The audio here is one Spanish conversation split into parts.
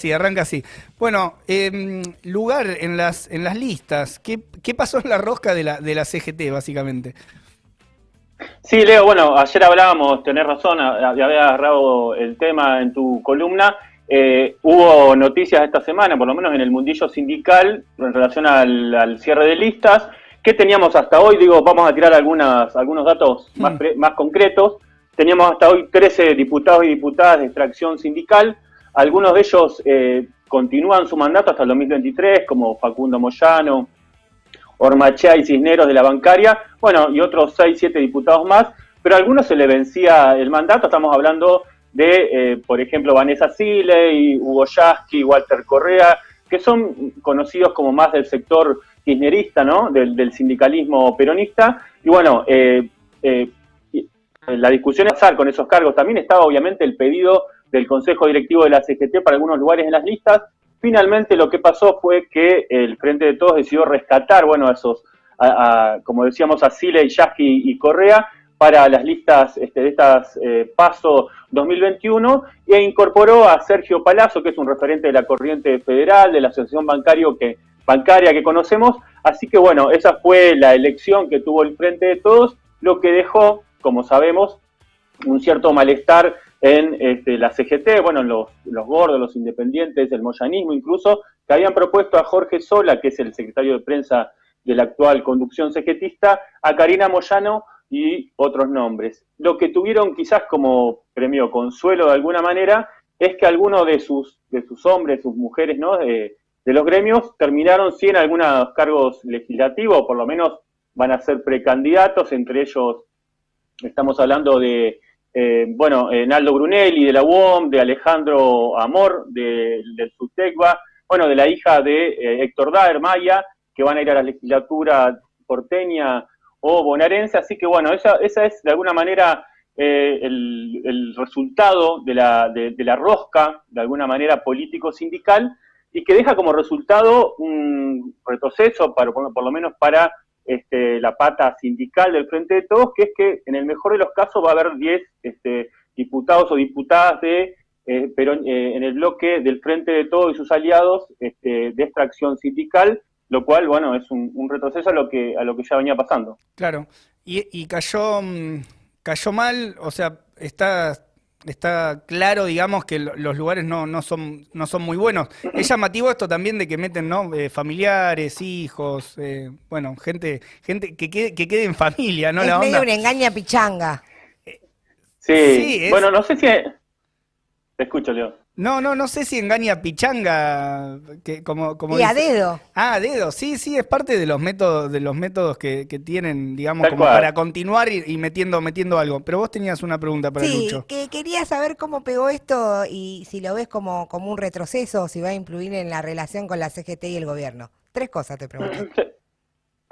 Sí, arranca así. Bueno, em, lugar en las, en las listas. ¿Qué, ¿Qué, pasó en la rosca de la, de la CGT, básicamente? Sí, Leo, bueno, ayer hablábamos, tenés razón, ya había agarrado el tema en tu columna. Eh, hubo noticias esta semana, por lo menos en el mundillo sindical, en relación al, cierre de listas. ¿Qué teníamos hasta hoy? Digo, vamos a tirar algunas, algunos datos más, hmm. más concretos. Teníamos hasta hoy 13 diputados y diputadas de extracción sindical algunos de ellos eh, continúan su mandato hasta el 2023, como Facundo Moyano, Ormachea y Cisneros de la bancaria, bueno, y otros 6, 7 diputados más, pero a algunos se le vencía el mandato, estamos hablando de, eh, por ejemplo, Vanessa Sile, Hugo Yasky, Walter Correa, que son conocidos como más del sector kirchnerista, ¿no? Del, sindicalismo peronista. Y bueno, eh, la discusión es pasar con esos cargos. También estaba obviamente el pedido del Consejo Directivo de la CGT para algunos lugares en las listas. Finalmente lo que pasó fue que el Frente de Todos decidió rescatar, bueno, a esos, como decíamos, a Sile, Yasky y Correa para las listas este, de estas eh, PASO 2021 e incorporó a Sergio Palazzo, que es un referente de la corriente federal, de la asociación bancario que, bancaria que conocemos. Así que bueno, esa fue la elección que tuvo el Frente de Todos, lo que dejó, como sabemos, un cierto malestar en este, la CGT, bueno, los, los gordos, los independientes, el moyanismo incluso, que habían propuesto a Jorge Sola, que es el secretario de prensa de la actual conducción CGTista, a Karina Moyano y otros nombres. Lo que tuvieron quizás como premio consuelo de alguna manera es que algunos de sus, de sus hombres, sus mujeres, ¿no? De, de los gremios terminaron sí en algunos cargos legislativos, por lo menos van a ser precandidatos, entre ellos estamos hablando de eh, bueno, eh, Naldo Brunelli de la UOM, de Alejandro Amor de, del SUTECBA, bueno, de la hija de eh, Héctor Daer, Maya, que van a ir a la legislatura porteña o bonaerense, así que bueno, esa, esa es de alguna manera el, resultado de la, de, la rosca, de alguna manera político-sindical, y que deja como resultado un retroceso, para, por lo menos para este, la pata sindical del Frente de Todos, que es que en el mejor de los casos va a haber 10 este, diputados o diputadas de eh, pero eh, en el bloque del Frente de Todos y sus aliados este, de extracción sindical, lo cual, bueno, es un, retroceso a lo que a lo que ya venía pasando. Claro, y, y cayó mm, cayó mal, o sea, está está claro, digamos, que los lugares no, no, son, no son muy buenos. Es llamativo esto también de que meten ¿no? Eh, familiares, hijos, eh, bueno, gente gente que quede, que quede en familia, ¿no? Es medio una engaña pichanga. Sí, bueno, no sé si... Te escucho, Leo. No, no, no sé si engaña pichanga, que como, como y a dedo. Ah, a dedo, sí, sí, es parte de los métodos, de los métodos que, tienen, digamos, como para continuar y, metiendo, metiendo algo. Pero vos tenías una pregunta para sí, Lucho. que quería saber cómo pegó esto y si lo ves como, como un retroceso o si va a influir en la relación con la CGT y el gobierno. Tres cosas te pregunto.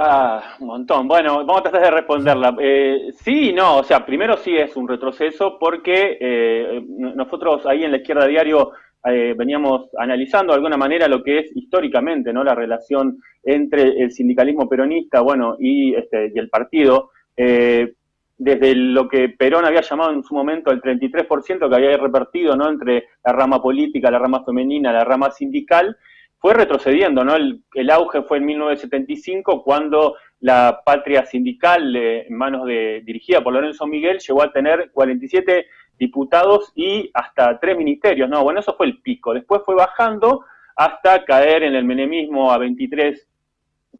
Ah, un montón. Bueno, vamos a tratar de responderla. Eh, sí y no, o sea, primero sí es un retroceso porque eh, nosotros ahí en la izquierda diario eh, veníamos analizando de alguna manera lo que es históricamente no la relación entre el sindicalismo peronista bueno y, este, y el partido eh, desde lo que Perón había llamado en su momento el 33% que había repartido no entre la rama política la rama femenina la rama sindical fue retrocediendo, ¿no? El, auge fue en 1975 cuando la patria sindical en manos de dirigida por Lorenzo Miguel llegó a tener 47 diputados y hasta tres ministerios, ¿no? Bueno, eso fue el pico. Después fue bajando hasta caer en el menemismo a 23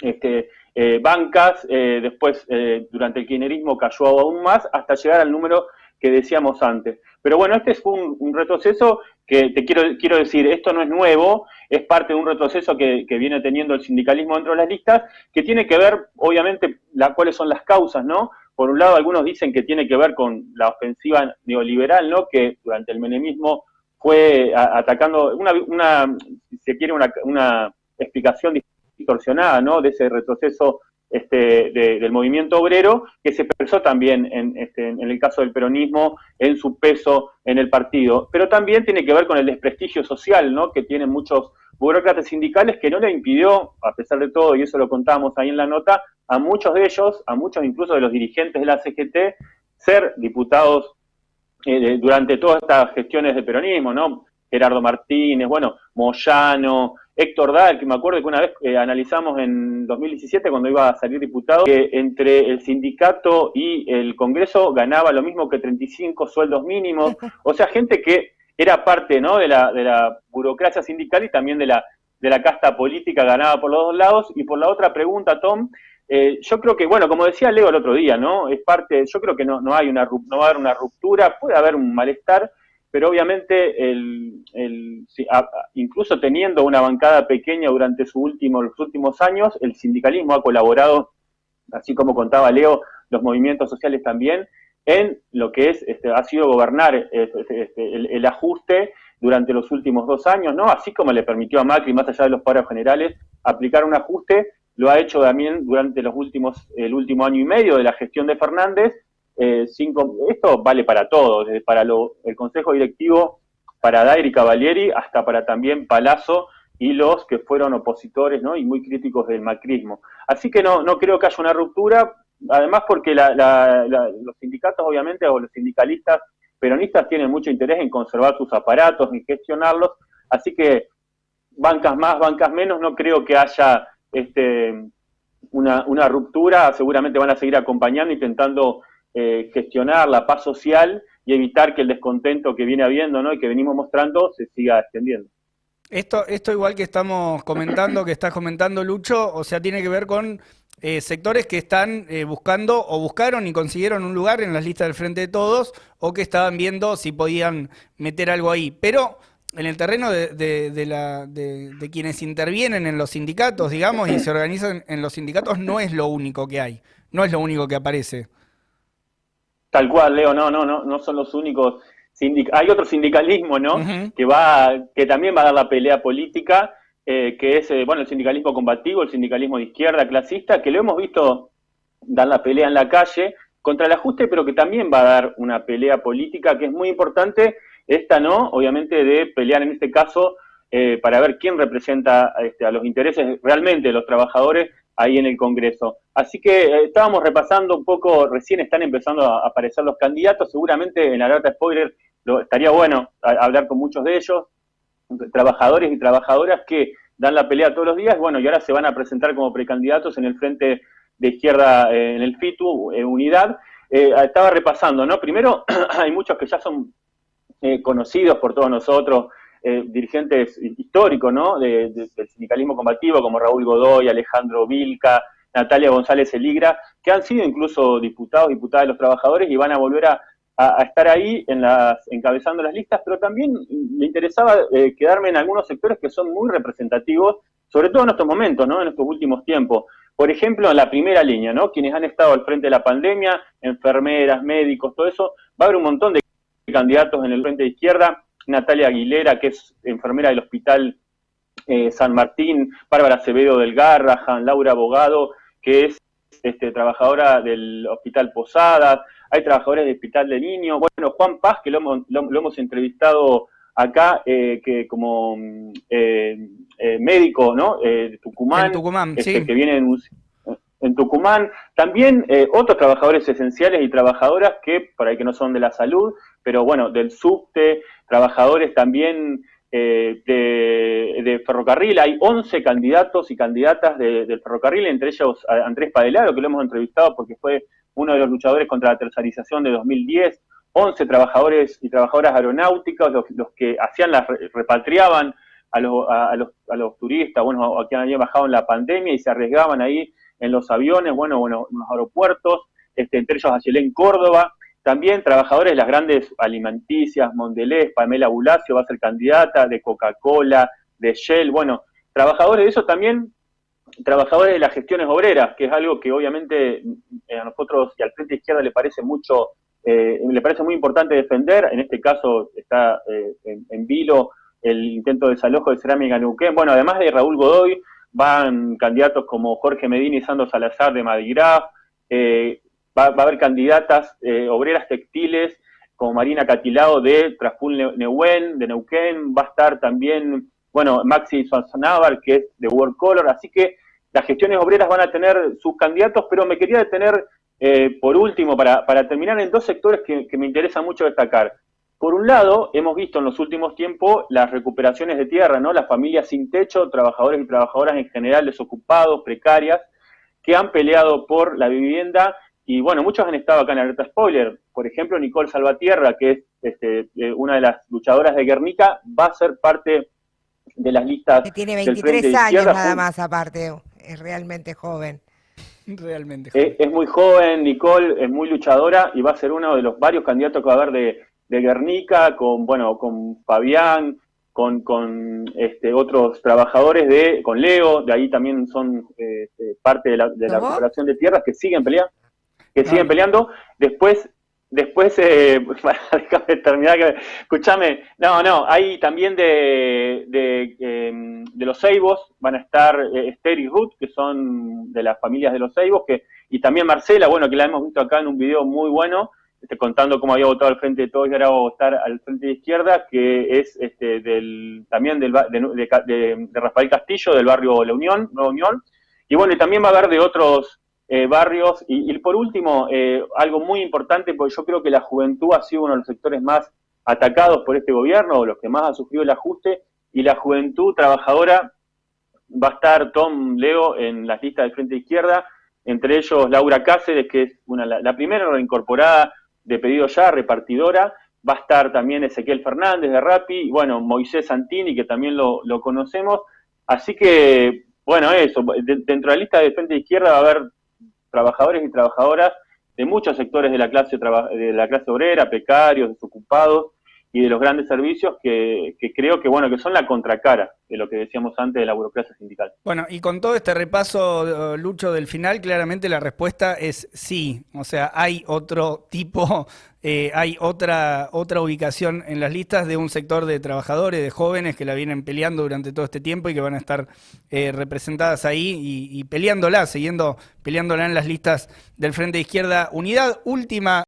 este, eh, bancas, eh, después eh, durante el kirchnerismo cayó aún más hasta llegar al número que decíamos antes. Pero bueno, este fue un, retroceso que te quiero, quiero decir, esto no es nuevo, es parte de un retroceso que, viene teniendo el sindicalismo dentro de las listas, que tiene que ver, obviamente, la, cuáles son las causas, ¿no? Por un lado, algunos dicen que tiene que ver con la ofensiva neoliberal, ¿no? Que durante el menemismo fue atacando, una, una, si se quiere, una, una explicación distorsionada, ¿no? De ese retroceso este, del movimiento obrero, que se expresó también en, este, en el caso del peronismo, en su peso en el partido. Pero también tiene que ver con el desprestigio social ¿no? que tienen muchos burócratas sindicales que no le impidió, a pesar de todo, y eso lo contábamos ahí en la nota, a muchos de ellos, a muchos incluso de los dirigentes de la CGT, ser diputados eh, durante todas estas gestiones de peronismo, ¿no? Gerardo Martínez, bueno, Moyano, Héctor Dahl, que me acuerdo que una vez eh, analizamos en 2017 cuando iba a salir diputado, que entre el sindicato y el Congreso ganaba lo mismo que 35 sueldos mínimos, o sea, gente que era parte ¿no? de, la, de la burocracia sindical y también de la, de la casta política ganaba por los dos lados. Y por la otra pregunta, Tom, eh, yo creo que, bueno, como decía Leo el otro día, ¿no? Es parte, yo creo que no, no hay una, no va a haber una ruptura, puede haber un malestar, pero obviamente el, el, incluso teniendo una bancada pequeña durante su último, los últimos años, el sindicalismo ha colaborado, así como contaba Leo, los movimientos sociales también, en lo que es, este, ha sido gobernar este, este, el, ajuste durante los últimos dos años, ¿no? Así como le permitió a Macri, más allá de los paros generales, aplicar un ajuste, lo ha hecho también durante los últimos, el último año y medio de la gestión de Fernández, eh, esto vale para todos, desde para el Consejo Directivo, para Dairi Cavalieri, hasta para también Palazzo y los que fueron opositores ¿no? y muy críticos del macrismo. Así que no, no creo que haya una ruptura, además porque los sindicatos, obviamente, o los sindicalistas peronistas tienen mucho interés en conservar sus aparatos, en gestionarlos, así que bancas más, bancas menos, no creo que haya este, una, una ruptura, seguramente van a seguir acompañando, intentando eh, gestionar la paz social y evitar que el descontento que viene habiendo ¿no? y que venimos mostrando se siga extendiendo. Esto, esto igual que estamos comentando, que estás comentando Lucho, o sea, tiene que ver con eh, sectores que están eh, buscando o buscaron y consiguieron un lugar en las listas del Frente de Todos o que estaban viendo si podían meter algo ahí. Pero en el terreno de, quienes intervienen en los sindicatos, digamos, y se organizan en los sindicatos, no es lo único que hay, no es lo único que aparece. Tal cual, Leo, no, no, no, no son los únicos. hay otro sindicalismo, ¿no? Que va, que también va a dar la pelea política, eh, que es, eh, bueno, el sindicalismo combativo, el sindicalismo de izquierda, clasista, que lo hemos visto dar la pelea en la calle contra el ajuste, pero que también va a dar una pelea política que es muy importante, esta no, obviamente de pelear en este caso eh, para ver quién representa este, a los intereses realmente de los trabajadores ahí en el Congreso. Así que eh, estábamos repasando un poco, recién están empezando a aparecer los candidatos, seguramente en la data spoiler lo, estaría bueno hablar con muchos de ellos, trabajadores y trabajadoras que dan la pelea todos los días, bueno, y ahora se van a presentar como precandidatos en el frente de izquierda, eh, en el FITU, en Unidad. Eh, estaba repasando, ¿no? Primero, hay muchos que ya son conocidos por todos nosotros, eh, dirigentes históricos ¿no? del sindicalismo combativo, como Raúl Godoy, Alejandro Vilca, Natalia González Eligra, que han sido incluso diputados, diputadas de los trabajadores y van a volver a, estar ahí en las, encabezando las listas, pero también me interesaba eh, quedarme en algunos sectores que son muy representativos, sobre todo en estos momentos, ¿no? en estos últimos tiempos. Por ejemplo, en la primera línea, ¿no? quienes han estado al frente de la pandemia, enfermeras, médicos, todo eso, va a haber un montón de candidatos en el frente de izquierda Natalia Aguilera, que es enfermera del Hospital eh, San Martín, Bárbara Acevedo del Garrahan, Laura Abogado, que es este, trabajadora del Hospital Posadas, hay trabajadores del Hospital de Niños, bueno, Juan Paz, que lo, hemos entrevistado acá, eh, que como eh, médico, ¿no? de Tucumán, en Tucumán este, que viene en, en Tucumán, también otros trabajadores esenciales y trabajadoras que, por ahí que no son de la salud, pero bueno, del subte, trabajadores también eh, de, ferrocarril. Hay 11 candidatos y candidatas del ferrocarril, entre ellos Andrés Padelaro, que lo hemos entrevistado porque fue uno de los luchadores contra la tercerización de 2010. 11 trabajadores y trabajadoras aeronáuticas, los, que hacían las, repatriaban a los, a, los, a los turistas, bueno, a quienes habían bajado en la pandemia y se arriesgaban ahí en los aviones, bueno, bueno en los aeropuertos, este, entre ellos en Córdoba, también trabajadores de las grandes alimenticias, Mondelez, Pamela Bulacio va a ser candidata, de Coca-Cola, de Shell, bueno, trabajadores de eso también, trabajadores de las gestiones obreras, que es algo que obviamente eh, a nosotros y al Frente Izquierda le parece mucho, eh, le parece muy importante defender, en este caso está eh, en, vilo el intento de desalojo de Cerámica Neuquén, bueno, además de Raúl Godoy, van candidatos como Jorge Medina y Sandro Salazar de Madigraf, eh, va, a haber candidatas eh, obreras textiles como Marina Catilao de Traspul Neuquén, de Neuquén, va a estar también, bueno, Maxi Schwarzenegger, que es de World Color, así que las gestiones obreras van a tener sus candidatos, pero me quería detener eh, por último, para, terminar, en dos sectores que, me interesa mucho destacar. por un lado, hemos visto en los últimos tiempos las recuperaciones de tierra, ¿no? Las familias sin techo, trabajadores y trabajadoras en general desocupados, precarias, que han peleado por la vivienda y bueno, muchos han estado acá en alerta spoiler. Por ejemplo, Nicole Salvatierra, que es este, eh, una de las luchadoras de Guernica, va a ser parte de las listas. Que tiene 23 años nada más aparte, es realmente joven. Realmente joven. Es, muy joven, Nicole es muy luchadora y va a ser uno de los varios candidatos que va a haber de, de Guernica, con bueno, con Fabián, con, con este, otros trabajadores de, con Leo, de ahí también son este, parte de la, de la recuperación de tierras que siguen peleando, que siguen ah. peleando. Después, después, eh, terminar, que, escúchame, no, no, hay también de, de, em, de los Seibos, van a estar eh, Esther y Ruth, que son de las familias de los Seibos, que, y también Marcela, bueno, que la hemos visto acá en un video muy bueno, este, contando cómo había votado al frente de todos y ahora va a votar al frente de izquierda, que es este, del, también del, de, Rafael Castillo, del barrio La Unión, Nueva Unión. Y bueno, y también va a haber de otros eh, barrios. Y, por último, eh, algo muy importante, porque yo creo que la juventud ha sido uno de los sectores más atacados por este gobierno, o los que más ha sufrido el ajuste, y la juventud trabajadora va a estar Tom Leo en las listas del Frente Izquierda, entre ellos Laura Cáceres, que es una, la, la primera reincorporada de pedido ya, repartidora. Va a estar también Ezequiel Fernández de Rappi, y bueno, Moisés Santini, que también lo, conocemos. Así que, bueno, eso, dentro de la lista de frente izquierda va a haber trabajadores y trabajadoras de muchos sectores de la clase, de la clase obrera, precarios, desocupados, y de los grandes servicios que, creo que bueno que son la contracara de lo que decíamos antes de la burocracia sindical. Bueno, y con todo este repaso, Lucho, del final, claramente la respuesta es sí. O sea, hay otro tipo, eh, hay otra, otra ubicación en las listas de un sector de trabajadores, de jóvenes que la vienen peleando durante todo este tiempo y que van a estar eh, representadas ahí y, y peleándola, siguiendo peleándola en las listas del Frente de Izquierda Unidad. Última